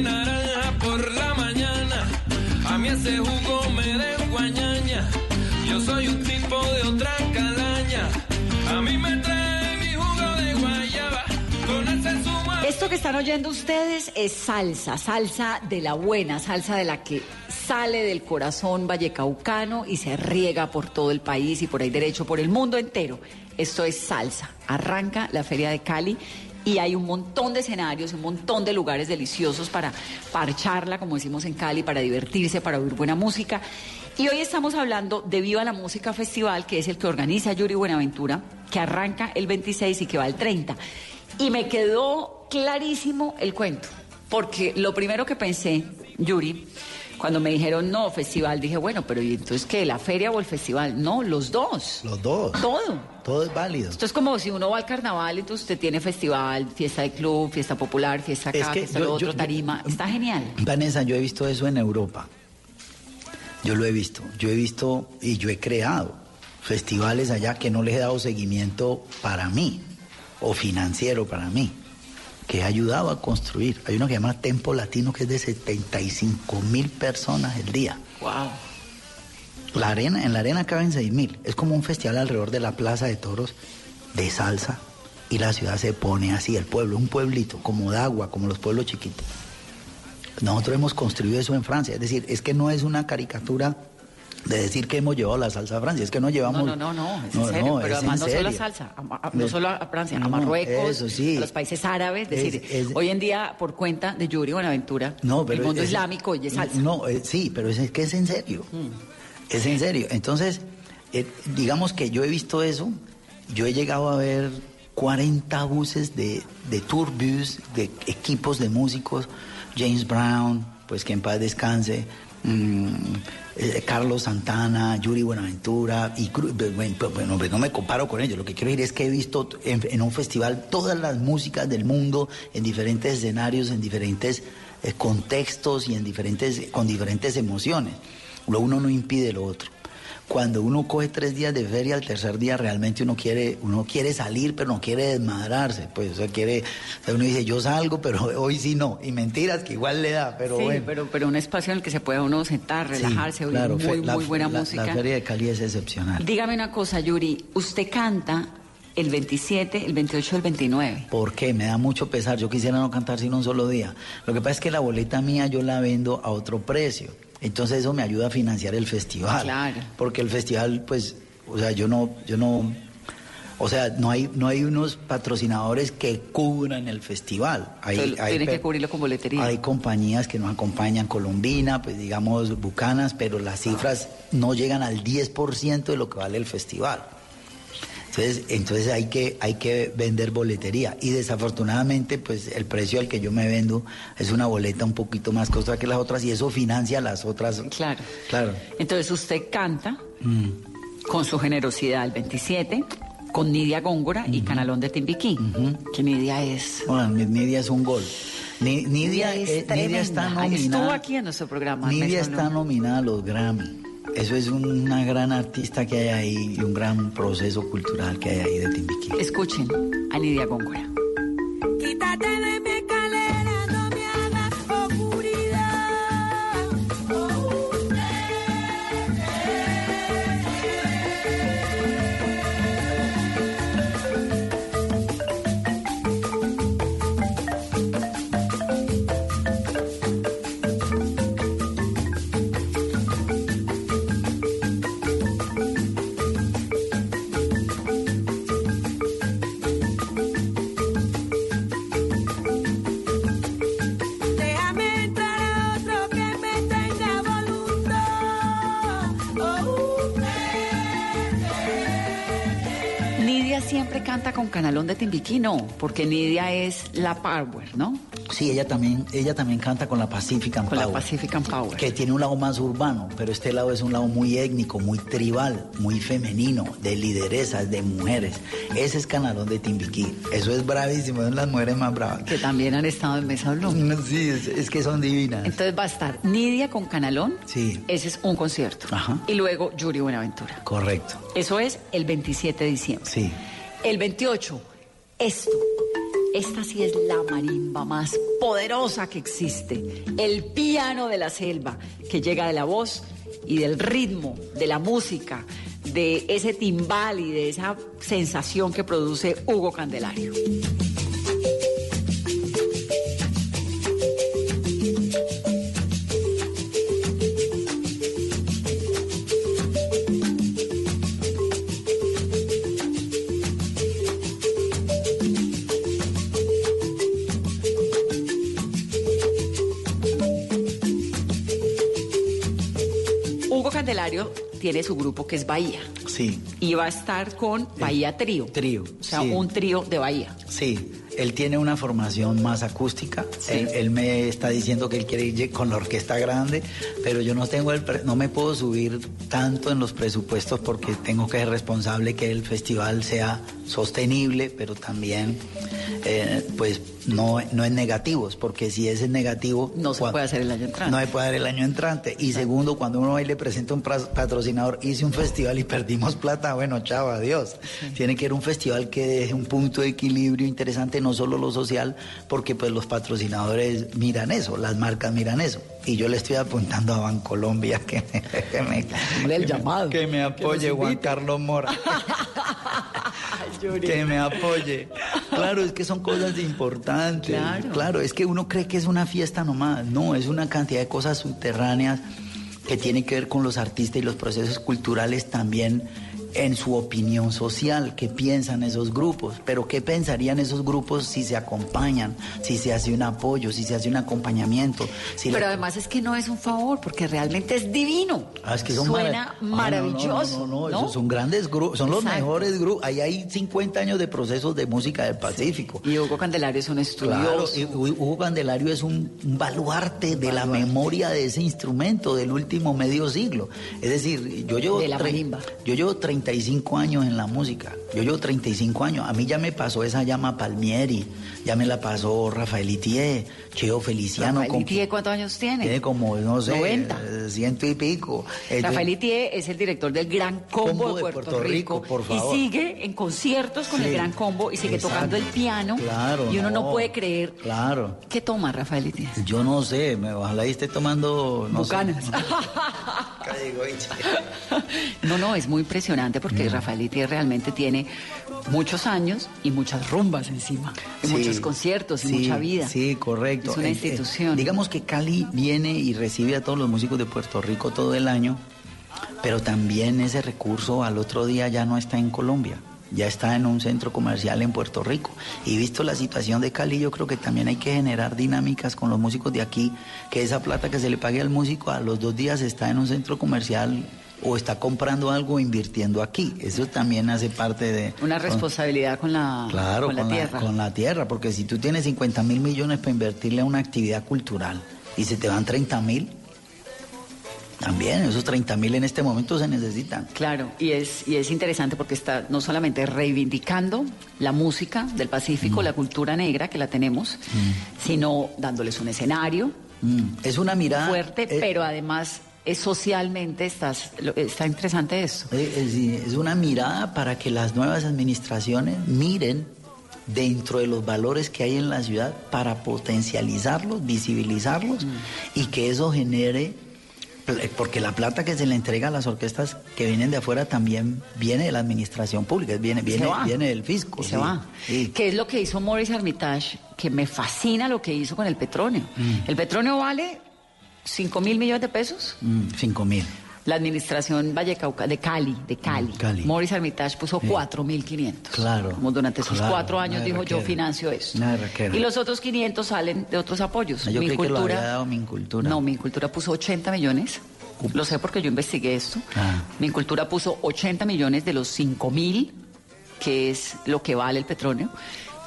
Naranja por la mañana. A mí ese jugo me desguañaña. Yo soy un tipo de otra calaña. A mí me trae mi jugo de guayaba. Esto que están oyendo ustedes es salsa, salsa de la buena, salsa de la que sale del corazón vallecaucano y se riega por todo el país y por ahí derecho, por el mundo entero. Esto es salsa. Arranca la Feria de Cali y hay un montón de escenarios, un montón de lugares deliciosos para parcharla, como decimos en Cali, para divertirse, para oír buena música. Y hoy estamos hablando de Viva la Música Festival, que es el que organiza Yuri Buenaventura, que arranca el 26 y que va el 30. Y me quedó clarísimo el cuento, porque lo primero que pensé, Yuri, cuando me dijeron no, festival, dije, bueno, pero ¿y entonces qué? ¿La feria o el festival? No, los dos. Los dos. Todo. Todo es válido. Esto es como si uno va al carnaval, entonces usted tiene festival, fiesta de club, fiesta popular, fiesta acá, Es que fiesta yo- lo otro, yo- tarima. Está genial. Vanessa, yo he visto eso en Europa. Yo lo he visto. Yo he visto y yo he creado festivales allá que no les he dado seguimiento para mí o financiero para mí, que he ayudado a construir. Hay uno que se llama Tempo Latino que es de 75 mil personas el día. Wow. La arena, en la arena caben 6 mil. Es como un festival alrededor de la Plaza de Toros de salsa y la ciudad se pone así, el pueblo, un pueblito, como de agua, como los pueblos chiquitos. Nosotros hemos construido eso en Francia, es decir, es que no es una caricatura de decir que hemos llevado la salsa a Francia, es que no llevamos... No, no, no, no, es No, en serio. no, pero además no solo a salsa, a- a- no solo a Francia, a Marruecos, eso sí. a los países árabes. Es, decir, es- hoy en día, por cuenta de Yuri Buenaventura, No, pero el mundo es- islámico oye salsa. No, eh, sí, pero es, que es en serio. Es en serio. Entonces, eh, digamos que yo he visto eso. Yo he llegado a ver 40 buses de, de tourbus, de equipos de músicos. James Brown, pues que en paz descanse. mm, eh, Carlos Santana, Yuri Buenaventura, y pues, bueno, pues no me comparo con ellos. Lo que quiero decir es que he visto en, en un festival todas las músicas del mundo, en diferentes escenarios, en diferentes eh, contextos y en diferentes, con diferentes emociones. Lo uno no impide lo otro. Cuando uno coge tres días de feria, al tercer día realmente uno quiere, uno quiere salir, pero no quiere desmadrarse. Pues o sea, quiere, o sea, uno dice, yo salgo, pero hoy sí no. Y mentiras que igual le da, pero sí, bueno. pero, pero un espacio en el que se pueda uno sentar, Sí, relajarse, oír claro, muy, la- muy buena la- música. La feria de Cali es excepcional. Dígame una cosa, Yuri, usted canta el 27, el 28, el 29. ¿Por qué? Me da mucho pesar. Yo quisiera no cantar sino un solo día. Lo que pasa es que la boleta mía yo la vendo a otro precio. Entonces eso me ayuda a financiar el festival. Claro. Porque el festival, pues, o sea, yo no, yo no, o sea, no hay, no hay unos patrocinadores que cubran el festival. Hay, Entonces, hay tiene pe- que cubrirlo con boletería. hay compañías que nos acompañan, Colombina, pues digamos Bucanas, pero las cifras no llegan al 10% de lo que vale el festival. Entonces, entonces hay que, hay que vender boletería. Y desafortunadamente, pues el precio al que yo me vendo es una boleta un poquito más costosa que las otras y eso financia las otras. Claro. Claro. Entonces usted canta Mm. con su generosidad el 27 con Nidia Góngora y Canalón de Timbiquí. Que Nidia es... Bueno, Ni- Nidia es un gol. Ni- Nidia, es eh, Nidia está tremenda. Estuvo nominada. aquí en nuestro programa. Nidia está nominada a los Grammy. Eso es una gran artista que hay ahí y un gran proceso cultural que hay ahí de Timbiquí. Escuchen a Nidia Góngora. Quítate de de Timbiquí, no, porque Nidia es la power, ¿no? Sí, ella también, ella también canta con la Pacific Con la Power. Pacific and Power. Que tiene un lado más urbano, pero este lado es un lado muy étnico, muy tribal, muy femenino, de lideresas, de mujeres. Ese es Canalón de Timbiquí. Eso es bravísimo, son las mujeres más bravas. Que también han estado en Mesa Blue. Sí, es, es que son divinas. Entonces va a estar Nidia con Canalón. Sí, Ese es un concierto. Y luego Yuri Buenaventura. correcto. Eso es el 27 de diciembre. Sí. El 28, esto. esta sí es la marimba más poderosa que existe. El piano de la selva, que llega de la voz y del ritmo, de la música, de ese timbal y de esa sensación que produce Hugo Candelario. Tiene su grupo que es Bahía Sí, y va a estar con Bahía Trío. trío. O sea, sí. un trío de Bahía. Sí, él tiene una formación más acústica. Él, él me está diciendo que él quiere ir con la orquesta grande, pero yo no tengo el pre- no me puedo subir tanto en los presupuestos porque tengo que ser responsable que el festival sea sostenible, pero también eh, pues no, no en negativos, porque si es en negativo No se puede hacer el año entrante. no se puede dar el año entrante. Y segundo, cuando uno va y le presenta un patrocinador, hice un festival y perdimos plata, bueno, chao, adiós. Tiene que ir un festival que deje un punto de equilibrio interesante, no solo lo social, porque pues los patrocinadores miran eso, las marcas miran eso. Y yo le estoy apuntando a Bancolombia que me, que me, el llamado. que me apoye Juan Carlos Mora. que me apoye. Claro, es que son cosas importantes. Claro. es que uno cree que es una fiesta nomás. No, es una cantidad de cosas subterráneas que tienen que ver con los artistas y los procesos culturales también en su opinión social, qué piensan esos grupos, pero qué pensarían esos grupos si se acompañan, si se hace un apoyo, si se hace un acompañamiento. Si Pero la- además es que no es un favor, porque realmente es divino. Ah, es que son Suena marav- Ah, no, no, maravilloso. No, no, no, esos son grandes grupos, son los mejores grupos. Ahí hay 50 años de procesos de música del Pacífico. Y Hugo Candelario es un Claro, estudioso. Hu- Hugo Candelario es un, un baluarte de la memoria de ese instrumento del último medio siglo. Es decir, yo llevo, De la marimba. yo llevo 35 años en la música. Yo llevo 35 años. A mí ya me pasó esa llama Palmieri, ya me la pasó Rafael Itier, Cheo Feliciano. Rafael ¿cuántos años tiene? tiene como, no sé, 90. eh, ciento y pico. Eh, Rafael Itier es el director del Gran Combo, de Puerto, Rico, por favor. y sigue en conciertos con Sí, el Gran Combo y sigue exacto. tocando el piano Claro, y uno no. no. puede creer Claro. qué toma Rafael Itier. Yo no sé, me, ojalá y esté tomando... No sé. Bucanas. No, no, es muy impresionante porque Rafael Itier realmente tiene muchos años y muchas rumbas encima, y Sí, muchos conciertos y sí, mucha vida. Sí, correcto. Es una Eh, eh, institución. digamos que Cali viene y recibe a todos los músicos de Puerto Rico todo el año, pero también ese recurso al otro día ya no está en Colombia. Ya está en un centro comercial en Puerto Rico. Y visto la situación de Cali, yo creo que también hay que generar dinámicas con los músicos de aquí, que esa plata que se le pague al músico a los dos días está en un centro comercial o está comprando algo invirtiendo aquí. Eso también hace parte de... Una responsabilidad con la, Claro, con la tierra. con la tierra, porque si tú tienes 50 mil millones para invertirle a una actividad cultural y se te van 30 mil, también esos 30 mil en este momento se necesitan. Claro, y es, y es interesante porque está no solamente reivindicando la música del Pacífico, Mm. la cultura negra que la tenemos, sino dándoles un escenario Mm, Es una mirada... fuerte, eh, pero además es socialmente estás, está interesante eso. eh, eh, es una mirada para que las nuevas administraciones miren dentro de los valores que hay en la ciudad para potencializarlos, visibilizarlos y que eso genere pl- porque la plata que se le entrega a las orquestas que vienen de afuera también viene de la administración pública, viene, viene, viene del fisco. Y se sí. va. Sí. ¿Qué es lo que hizo Morris Hermitage? Que me fascina lo que hizo con el petróleo. Mm. El petróleo vale 5 mil millones de pesos. Mm, cinco mil. La administración Vallecauca de Cali, de Cali. Cali. Morris Hermitage puso 4.500. Claro. Como durante esos claro, cuatro años dijo yo financio esto. Y los otros 500 salen de otros apoyos. Ah, Yo Mi creí que lo había dado. No, mi cultura puso 80 millones. Lo sé porque yo investigué esto. Ah. Mi cultura puso 80 millones de los 5 mil, que es lo que vale el petróleo.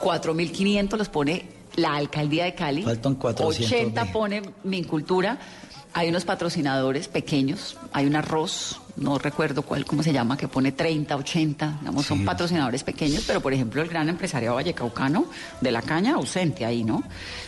4.500 los pone la alcaldía de Cali. Faltan 400 80 mil. pone mi cultura. Hay unos patrocinadores pequeños. Hay un arroz, no recuerdo cuál, cómo se llama, que pone 30, 80. Digamos, son patrocinadores pequeños, pero por ejemplo, el gran empresario vallecaucano de la caña, ausente ahí, ¿no?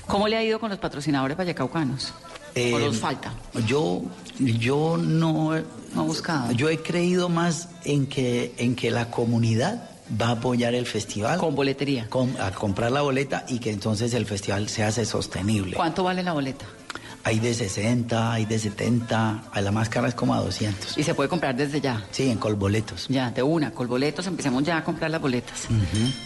¿Cómo le ha ido con los patrocinadores vallecaucanos? Eh, ¿O los falta? Yo, yo no, No ha buscado. yo he creído más en que, en que la comunidad va a apoyar el festival. Con boletería. a comprar la boleta y que entonces el festival se hace sostenible. ¿Cuánto vale la boleta? Hay de 60, hay de 70, a la más cara es como a 200. Y se puede comprar desde ya. Sí, en colboletos. Ya, de una, colboletos, empecemos ya a comprar las boletas.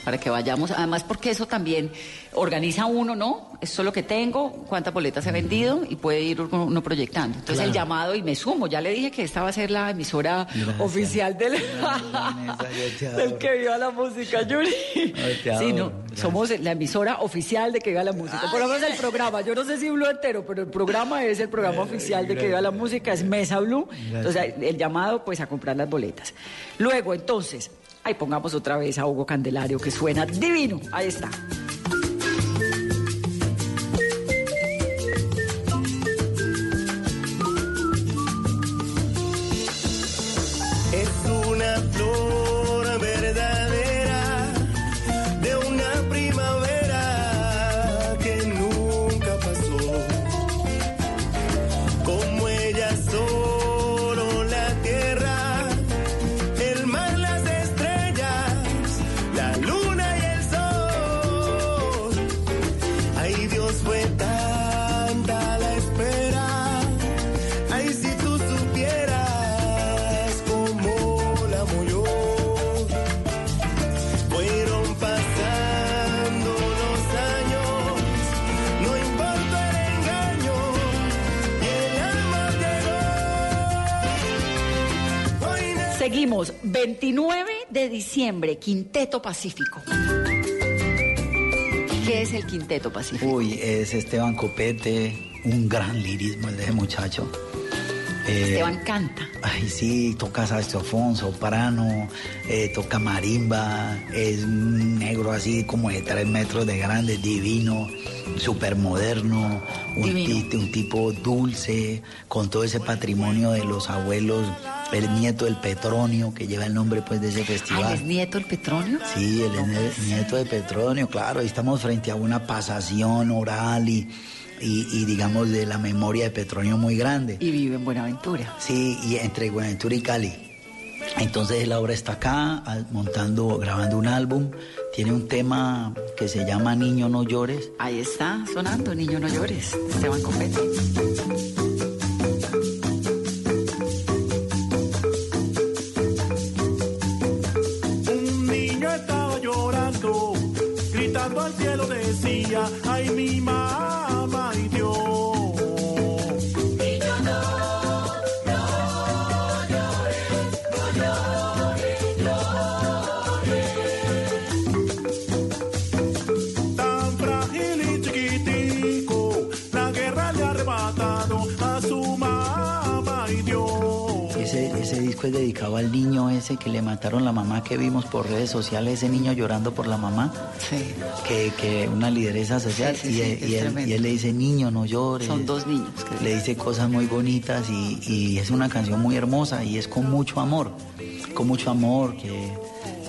Para que vayamos, además porque eso también organiza uno, ¿no? Esto es lo que tengo, cuántas boletas he vendido y puede ir uno proyectando. Entonces el llamado y me sumo, ya le dije que esta va a ser la emisora oficial del, del que viva la música, Yuri. Sí, no, somos la emisora oficial de que viva la música. Por lo menos el programa, yo no sé si Blue entero, pero el programa es el programa oficial de que viva la música, es Mesa Blue. Entonces el llamado pues a comprar las boletas. Luego entonces, ahí pongamos otra vez a Hugo Candelario que suena divino. Ahí está. 29 de diciembre, Quinteto Pacífico. ¿Qué es el Quinteto Pacífico? Uy, es Esteban Copete, un gran lirismo el de ese muchacho. Eh, Esteban canta. Ay, sí, toca saxofón, soprano, eh, toca marimba, es un negro así como de tres metros de grande, divino, súper moderno, un, ti- un tipo dulce, con todo ese patrimonio de los abuelos, el nieto del Petronio, que lleva el nombre pues de ese Ay, festival. ¿es nieto el Petronio? Sí, él es ne- nieto de Petronio, claro, y estamos frente a una pasación oral y, y, y, digamos de la memoria de Petronio muy grande. Y vive en Buenaventura. Sí, y entre Buenaventura y Cali. Entonces él ahora está acá montando, grabando un álbum, tiene un tema que se llama Niño no llores. Ahí está sonando, Niño no llores, Esteban Copete. Al cielo decía, ay mi mamá disco es dedicado al niño ese que le mataron la mamá que vimos por redes sociales, ese niño llorando por la mamá. Sí. Que, que una lideresa social Sí, y, sí, él, y él- tremendo. y él le dice, niño, no llores. Son dos niños. que- Le dice cosas muy bonitas y, y es una canción muy hermosa y es con mucho amor, con mucho amor que,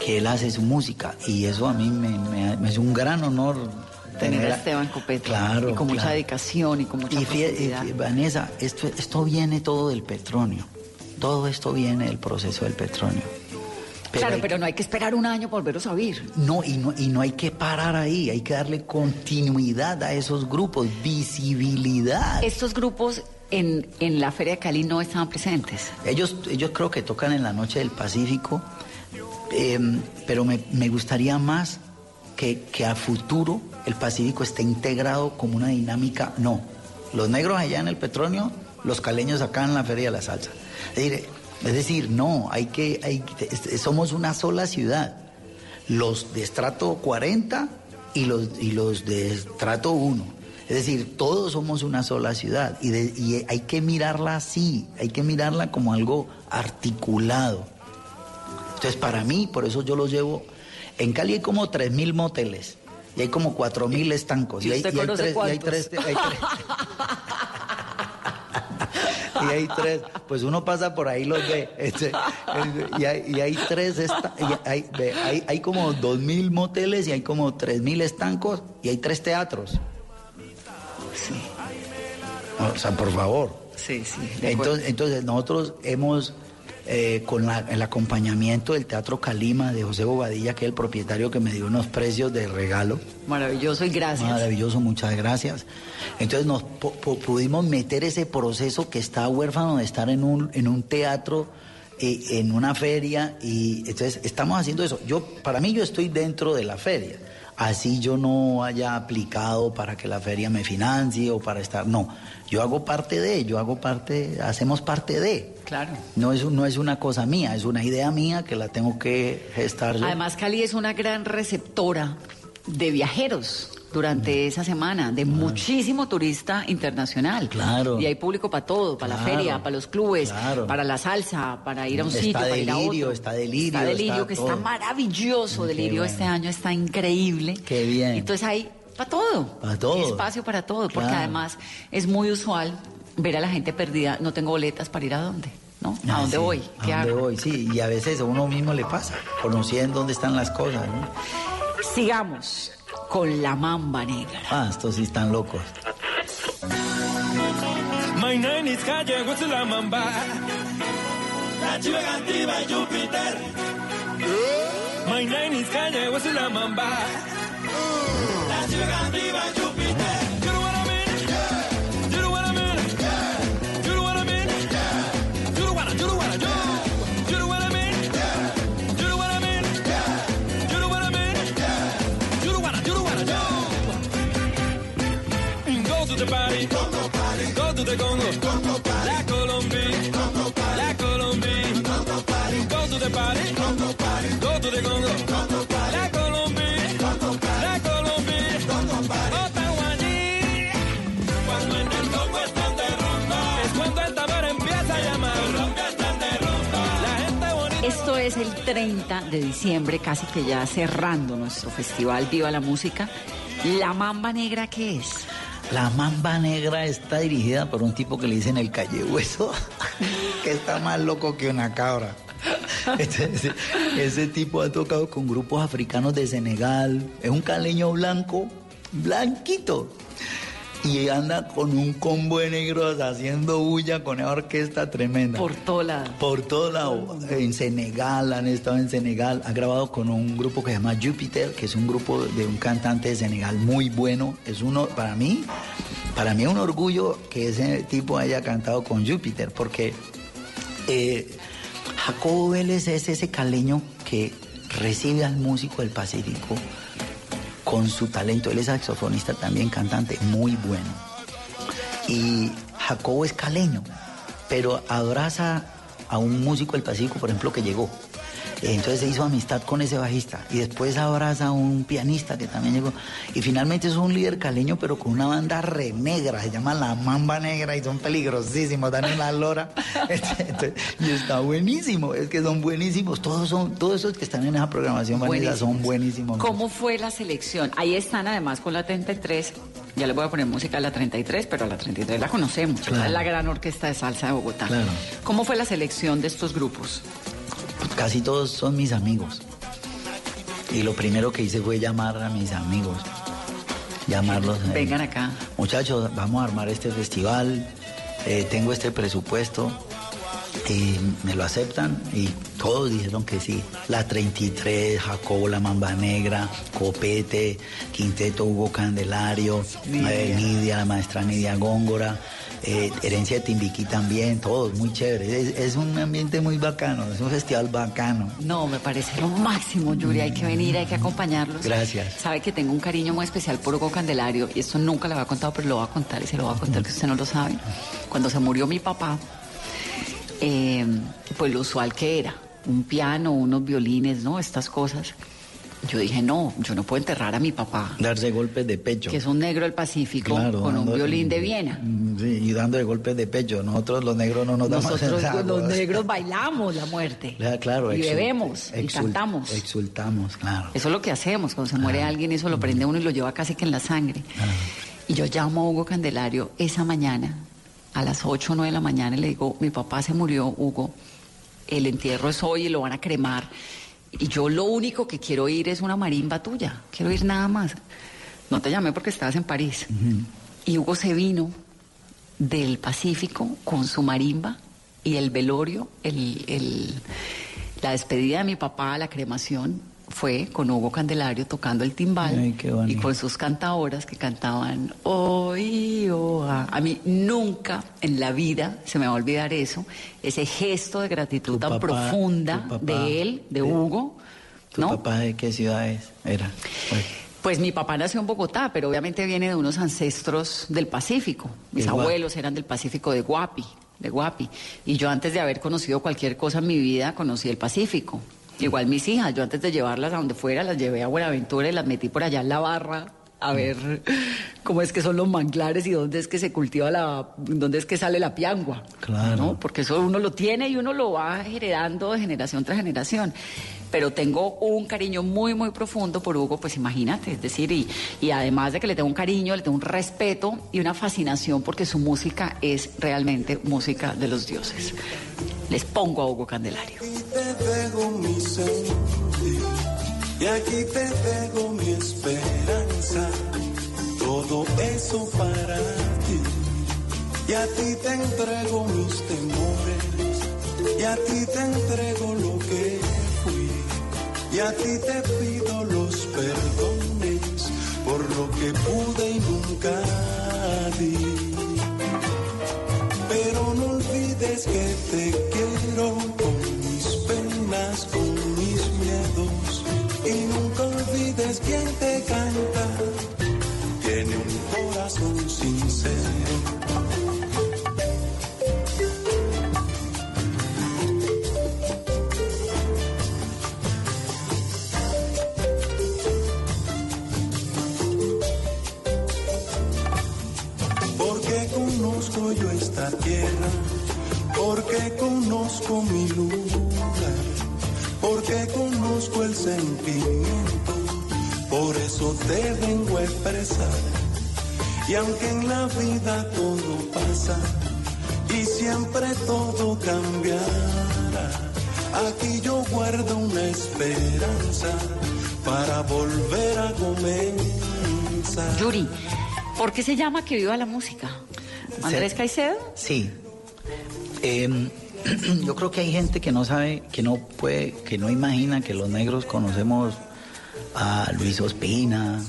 que él hace su música y eso a mí me, me- me es un gran honor Tener a Esteban Copete. Claro, Y con mucha dedicación y con mucha Y fíjate, Vanessa, esto, esto viene todo del petróleo, todo esto viene del proceso del petróleo. claro, hay- pero no hay que esperar un año por volverlos a oír. No y, no, y no hay que parar ahí, hay que darle continuidad a esos grupos, visibilidad. Estos grupos en, en la Feria de Cali no estaban presentes. Ellos, ellos creo que tocan en la Noche del Pacífico, eh, pero me, me gustaría más que, que a futuro el Pacífico esté integrado como una dinámica. No, los negros allá en el petróleo, los caleños acá en la Feria de la Salsa. Es decir, es decir, no, hay que, hay, somos una sola ciudad. Los de estrato 40 y los, y los de estrato 1. Es decir, todos somos una sola ciudad y, de- y hay que mirarla así, hay que mirarla como algo articulado. Entonces, para mí, por eso yo los llevo. En Cali hay como 3.000 moteles y hay como 4.000 estancos. ¿Y Y hay, usted y hay conoce tres, y hay cuántos? tres- hay tres- y hay tres, pues uno pasa por ahí los ve. este, y, hay, y hay tres, esta- y hay, hay, hay como dos mil moteles y hay como tres mil estancos y hay tres teatros. O sea, por favor. Sí, sí. Entonces, entonces nosotros hemos eh, con la- el acompañamiento del Teatro Calima de José Bobadilla, que es el propietario que me dio unos precios de regalo. Maravilloso y gracias. Maravilloso, muchas gracias. Entonces nos pu- pu- pudimos meter ese proceso que está huérfano de estar en un, en un teatro, eh, en una feria, y entonces estamos haciendo eso. Yo, para mí yo estoy dentro de la feria. Así yo no haya aplicado para que la feria me financie o para estar. No, yo hago parte de, yo hago parte, hacemos parte de. Claro. No es, no es una cosa mía, es una idea mía que la tengo que gestar yo. Además, Cali es una gran receptora de viajeros durante esa semana, de muchísimo turista internacional. Claro. Y hay público para todo, para la feria, para los clubes, Claro. para la salsa, para ir a un Está sitio, para ir a otro. está Delirio, Está Delirio, está que todo. está maravilloso. Qué Delirio bueno. este año está increíble. Qué bien. Entonces hay para todo. Pa' todo. Hay espacio para todo, porque además es muy usual ver a la gente perdida. No tengo boletas para ir a dónde, ¿no? ¿A Ah, dónde sí, voy? ¿A ¿Qué dónde hago? voy? Sí, y a veces a uno mismo le pasa, conociendo dónde están las cosas. ¿no? Sigamos con la mamba negra. Ah, estos sí están locos. My name is Calle la Mamba. La chiva cantiva y Júpiter. My name is Calle la Mamba. La chiva cantiva y Júpiter. Congo Congo, Congo party. La Colombia, Congo. La Colombia, Congo. Go to the party, Congo Congo, Congo. La Colombia, Congo. La Colombia, Congo. Ottawa allí. Cuando en el Congo están de es cuando el tambor empieza a llamar. Colombia están de. La. Esto es el 30 de diciembre, casi que ya cerrando nuestro festival Viva la Música. ¿La Mamba Negra qué es? La Mamba Negra está dirigida por un tipo que le dicen el calle hueso, que está más loco que una cabra. Ese, ese tipo ha tocado con grupos africanos de Senegal. Es un caleño blanco, blanquito. Y anda con un combo de negros haciendo bulla con esa orquesta tremenda. Por todo lado. Por todo lado. En Senegal, han estado en Senegal. Ha grabado con un grupo que se llama Jupiter, que es un grupo de un cantante de Senegal muy bueno. Es uno, para mí, para mí es un orgullo que ese tipo haya cantado con Jupiter, porque eh, Jacobo Vélez es ese caleño que recibe al músico del Pacífico con su talento. Él es saxofonista también, cantante, muy bueno. Y Jacobo es caleño, pero abraza a un músico del Pacífico, por ejemplo, que llegó. Entonces se hizo amistad con ese bajista y después abraza a un pianista que también llegó. Y finalmente es un líder caleño, pero con una banda re negra, se llama La Mamba Negra y son peligrosísimos, dan una lora. Este, entonces, y está buenísimo, es que son buenísimos. Todos son, todos esos que están en esa programación, Vanessa, son buenísimos. ¿Cómo fue la selección? Ahí están además con la 33. Ya les voy a poner música a la 33, pero a la 33 la conocemos. Claro. La gran orquesta de salsa de Bogotá. Claro. ¿Cómo fue la selección de estos grupos? Casi todos son mis amigos. Y lo primero que hice fue llamar a mis amigos. Llamarlos. eh, Vengan acá. Muchachos, vamos a armar este festival. eh, tengo este presupuesto. Y me lo aceptan y todos dijeron que sí. La 33, Jacobo La Mamba Negra, Copete, Quinteto Hugo Candelario, eh, Nidia, la maestra Nidia Góngora, eh, Herencia de Timbiquí también, todos muy chéveres. Es, es un ambiente muy bacano, es un festival bacano. No, me parece lo máximo, Yuri. Hay que venir, hay que acompañarlos. Gracias. Sabe que tengo un cariño muy especial por Hugo Candelario y esto nunca lo había contado, pero lo voy a contar y se lo voy a contar que usted no lo sabe. Cuando se murió mi papá, eh, pues lo usual que era, un piano, unos violines, ¿no? Estas cosas. Yo dije, no, yo no puedo enterrar a mi papá, Darse golpes de pecho. que es un negro del Pacífico, Claro, con un dando- violín de Viena. Sí, y dándole golpes de pecho. Nosotros los negros no nos damos Nosotros los negros bailamos la muerte. Claro, claro, y bebemos y cantamos. Exultamos, claro. Eso es lo que hacemos. Cuando se muere alguien, eso lo prende uno y lo lleva casi que en la sangre. Y yo llamo a Hugo Candelario esa mañana, a las 8 o 9 de la mañana, y le digo, mi papá se murió, Hugo. El entierro es hoy y lo van a cremar. Y yo lo único que quiero ir es una marimba tuya. Quiero ir nada más. No te llamé porque estabas en París. Y Hugo se vino del Pacífico con su marimba y el velorio, el, el- la despedida de mi papá, la cremación, fue con Hugo Candelario tocando el timbal Ay, y con sus cantadoras que cantaban hoy A mí nunca en la vida se me va a olvidar eso, ese gesto de gratitud tan papá- profunda papá- de él, de Hugo. ¿Tu ¿no? papá de qué ciudad es? Era. Pues, Pues mi papá nació en Bogotá, pero obviamente viene de unos ancestros del Pacífico. Mis De Guapi. abuelos eran del Pacífico de Guapi, de Guapi. Y yo antes de haber conocido cualquier cosa en mi vida, conocí el Pacífico. Igual mis hijas, yo antes de llevarlas a donde fuera, las llevé a Buenaventura y las metí por allá en la barra a ver cómo es que son los manglares y dónde es que se cultiva la, dónde es que sale la piangua. Claro. ¿no? Porque eso uno lo tiene y uno lo va heredando de generación tras generación. Pero tengo un cariño muy, muy profundo por Hugo, pues imagínate, es decir, y, y además de que le tengo un cariño, le tengo un respeto y una fascinación porque su música es realmente música de los dioses. Les pongo a Hugo Candelario. te dejo mi sentir y aquí te dejo mi esperanza. Todo eso para ti. Y a ti te entrego mis temores y a ti te entrego lo que fui. Y a ti te pido los perdones por lo que pude y nunca di. Pero olvides que te quiero con mis penas, con mis miedos. Y nunca olvides quien te canta. Tiene un corazón sincero. Porque conozco yo esta tierra, porque conozco mi lugar, porque conozco el sentimiento, por eso te vengo a expresar. Y aunque en la vida todo pasa y siempre todo cambiará, aquí yo guardo una esperanza para volver a comenzar. Yuri, ¿por qué se llama Que Viva la Música? ¿Andrés Caicedo? Sí. Em, yo creo que hay gente que no sabe, que no puede, que no imagina que los negros conocemos a Luis Ospina,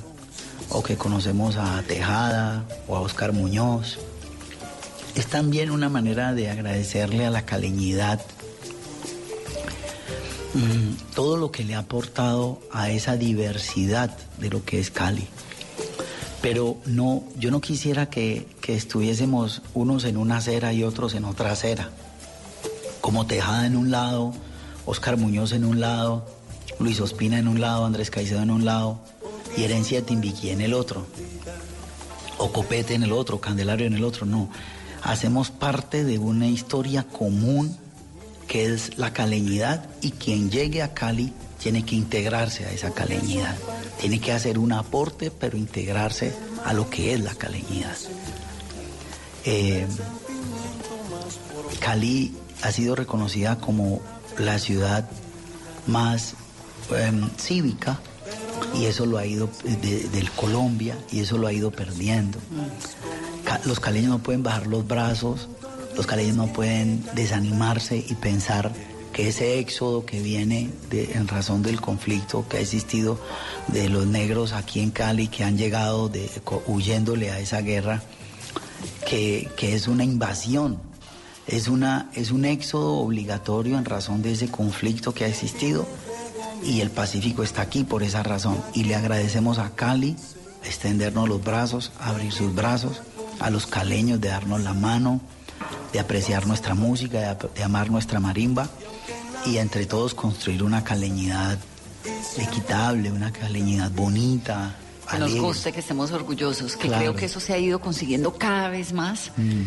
o que conocemos a Tejada, o a Oscar Muñoz. Es también una manera de agradecerle a la caleñidad mm, todo lo que le ha aportado a esa diversidad de lo que es Cali. Pero no, yo no quisiera que, que estuviésemos unos en una acera y otros en otra acera. Como Tejada en un lado, Oscar Muñoz en un lado, Luis Ospina en un lado, Andrés Caicedo en un lado y Herencia de Timbiquí en el otro. O Copete en el otro, Candelario en el otro, no. Hacemos parte de una historia común que es la caleñidad y quien llegue a Cali tiene que integrarse a esa caleñidad. Tiene que hacer un aporte, pero integrarse a lo que es la caleñidad. Eh, Cali ha sido reconocida como la ciudad más em, cívica y eso lo ha ido de- del Colombia y eso lo ha ido perdiendo. Los caleños no pueden bajar los brazos, los caleños no pueden desanimarse y pensar que ese éxodo que viene en razón del conflicto que ha existido de los negros aquí en Cali que han llegado de- huyéndole a esa guerra, que, que es una invasión, es, una, es un éxodo obligatorio en razón de ese conflicto que ha existido y el Pacífico está aquí por esa razón. Y le agradecemos a Cali extendernos los brazos, abrir sus brazos, a los caleños de darnos la mano, de apreciar nuestra música, de amar nuestra marimba y entre todos construir una caleñidad equitable, una caleñidad bonita. Que nos guste, que estemos orgullosos, que Claro. creo que eso se ha ido consiguiendo cada vez más Mm.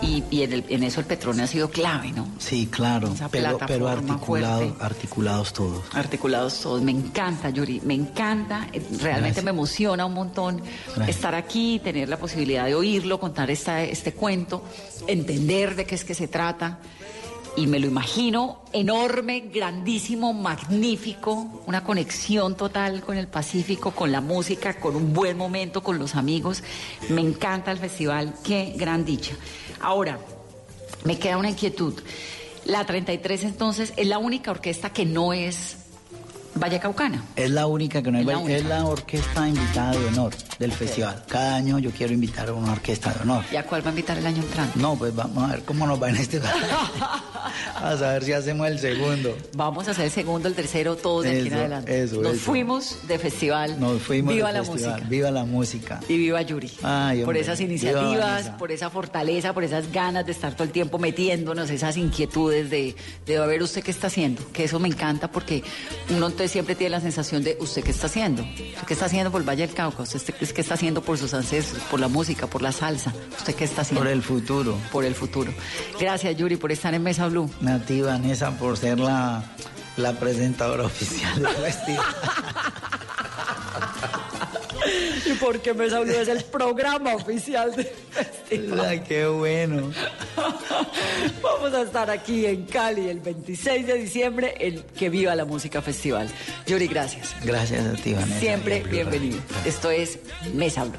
y, y en, el- en eso el petróleo ha sido clave, ¿no? Sí, claro, pero, pero plataforma articulado- fuerte. articulados todos. Articulados todos. Me encanta, Yuri, me encanta. Realmente Gracias. me emociona un montón Gracias. estar aquí, tener la posibilidad de oírlo, contar esta, este cuento, entender de qué es que se trata. Y me lo imagino enorme, grandísimo, magnífico, una conexión total con el Pacífico, con la música, con un buen momento, con los amigos. Me encanta el festival, qué gran dicha. Ahora, Me queda una inquietud. La 33 entonces es la única orquesta que no es Valle Caucana. Es la única que no es, Es la es la orquesta invitada de honor del festival. Cada año yo quiero invitar a una orquesta de honor. ¿Y a cuál va a invitar el año entrante? No, pues vamos a ver cómo nos va en este. a saber si hacemos el segundo. Vamos a hacer el segundo, el tercero, todos de aquí en adelante. eso, Nos eso. fuimos de festival. Nos fuimos Viva del la festival. música. Viva la música. Y viva Yuri. Ay, por esas iniciativas, por esa fortaleza, por esas ganas de estar todo el tiempo metiéndonos, esas inquietudes de, de ver usted qué está haciendo. Que eso me encanta porque uno entonces siempre tiene la sensación de usted qué está haciendo. ¿Usted qué está haciendo por el Valle del Cauca? ¿Usted qué está haciendo por sus ancestros, por la música, por la salsa? ¿Usted qué está haciendo? Por el futuro. Por el futuro. Gracias, Yuri, por estar en Mesa Blue. A ti, Vanessa, por ser la, la presentadora oficial del festival. Y porque Mesa Blue es el programa oficial del festival. Ay, qué bueno. Vamos a estar aquí en Cali el 26 de diciembre en Que Viva la Música Festival. Yuri, gracias. Gracias a ti, Vanessa. Siempre bienvenido. Esto es Mesa Blue.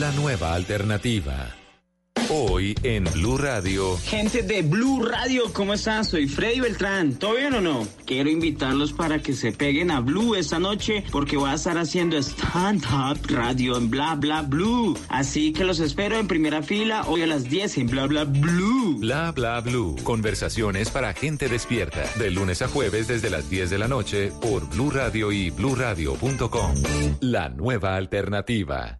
La nueva alternativa. Hoy en Blue Radio. Gente de Blue Radio, ¿cómo están? Soy Freddy Beltrán. ¿Todo bien o no? Quiero invitarlos para que se peguen a Blue esta noche porque voy a estar haciendo stand-up radio en Bla Bla Blue. Así que los espero en primera fila hoy a las 10 en Bla Bla Blue. Bla bla blue. Conversaciones para gente despierta. De lunes a jueves desde las 10 de la noche por Blue Radio y bluradio.com. La nueva alternativa.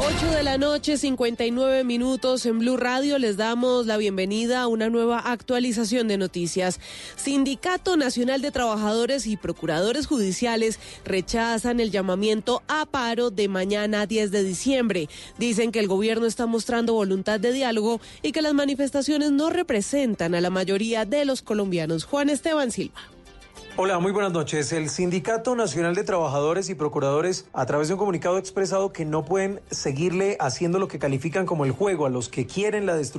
8 de la noche, 59 minutos en Blue Radio. Les damos la bienvenida a una nueva actualización de noticias. Sindicato Nacional de Trabajadores y Procuradores Judiciales rechazan el llamamiento a paro de mañana 10 de diciembre. Dicen que el gobierno está mostrando voluntad de diálogo y que las manifestaciones no representan a la mayoría de los colombianos. Juan Esteban Silva. Hola, muy buenas noches. El Sindicato Nacional de Trabajadores y Procuradores, a través de un comunicado, expresado que no pueden seguirle haciendo lo que califican como el juego a los que quieren la destrucción